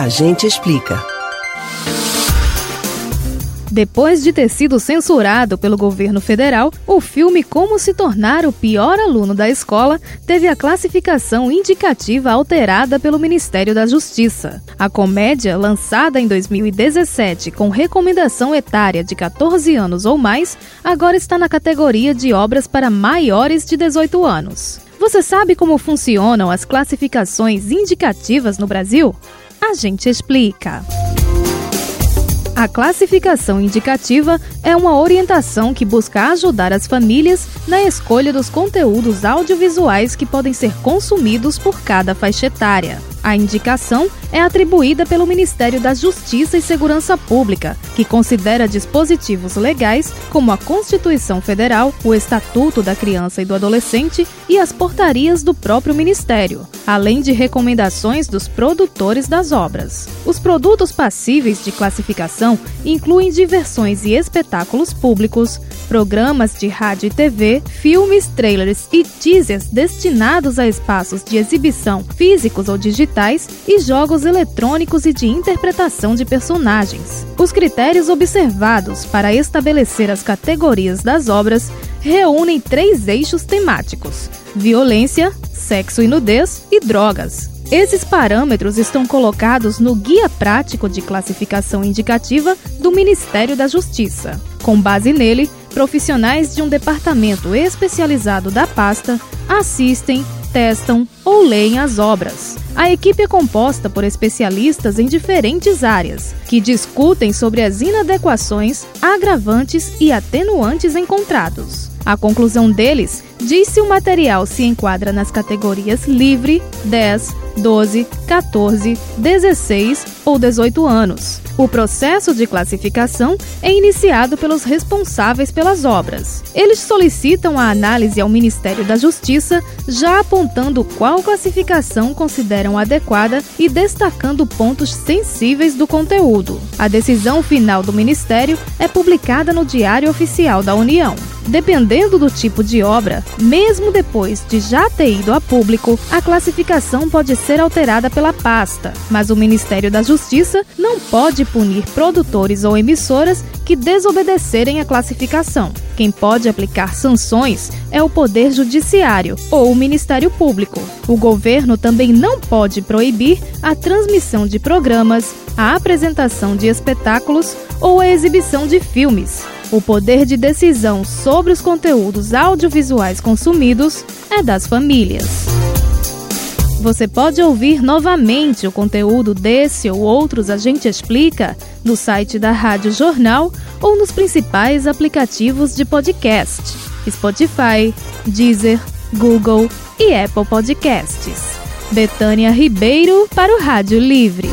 A gente explica. Depois de ter sido censurado pelo governo federal, o filme Como se tornar o pior aluno da escola teve a classificação indicativa alterada pelo Ministério da Justiça. A comédia, lançada em 2017 com recomendação etária de 14 anos ou mais, agora está na categoria de obras para maiores de 18 anos. Você sabe como funcionam as classificações indicativas no Brasil? A gente explica. A classificação indicativa é uma orientação que busca ajudar as famílias na escolha dos conteúdos audiovisuais que podem ser consumidos por cada faixa etária. A indicação é atribuída pelo Ministério da Justiça e Segurança Pública, que considera dispositivos legais como a Constituição Federal, o Estatuto da Criança e do Adolescente e as portarias do próprio Ministério, além de recomendações dos produtores das obras. Os produtos passíveis de classificação incluem diversões e espetáculos públicos, programas de rádio e TV, filmes, trailers e teasers destinados a espaços de exibição físicos ou digitais e jogos eletrônicos e de interpretação de personagens. Os critérios observados para estabelecer as categorias das obras reúnem três eixos temáticos: violência, sexo e nudez e drogas. Esses parâmetros estão colocados no Guia Prático de Classificação Indicativa do Ministério da Justiça. Com base nele, profissionais de um departamento especializado da pasta assistem, testam ou leem as obras. A equipe é composta por especialistas em diferentes áreas, que discutem sobre as inadequações, agravantes e atenuantes encontrados. A conclusão deles diz se o material se enquadra nas categorias livre, 10, 12, 14, 16 ou 18 anos. O processo de classificação é iniciado pelos responsáveis pelas obras. Eles solicitam a análise ao Ministério da Justiça, já apontando qual classificação consideram adequada e destacando pontos sensíveis do conteúdo. A decisão final do Ministério é publicada no Diário Oficial da União. Dependendo do tipo de obra, mesmo depois de já ter ido a público, a classificação pode ser alterada pela pasta, mas o Ministério da Justiça não pode punir produtores ou emissoras que desobedecerem a classificação. Quem pode aplicar sanções é o Poder Judiciário ou o Ministério Público. O governo também não pode proibir a transmissão de programas, a apresentação de espetáculos ou a exibição de filmes. O poder de decisão sobre os conteúdos audiovisuais consumidos é das famílias. Você pode ouvir novamente o conteúdo desse ou outros A Gente Explica no site da Rádio Jornal ou nos principais aplicativos de podcast: Spotify, Deezer, Google e Apple Podcasts. Betânia Ribeiro para o Rádio Livre.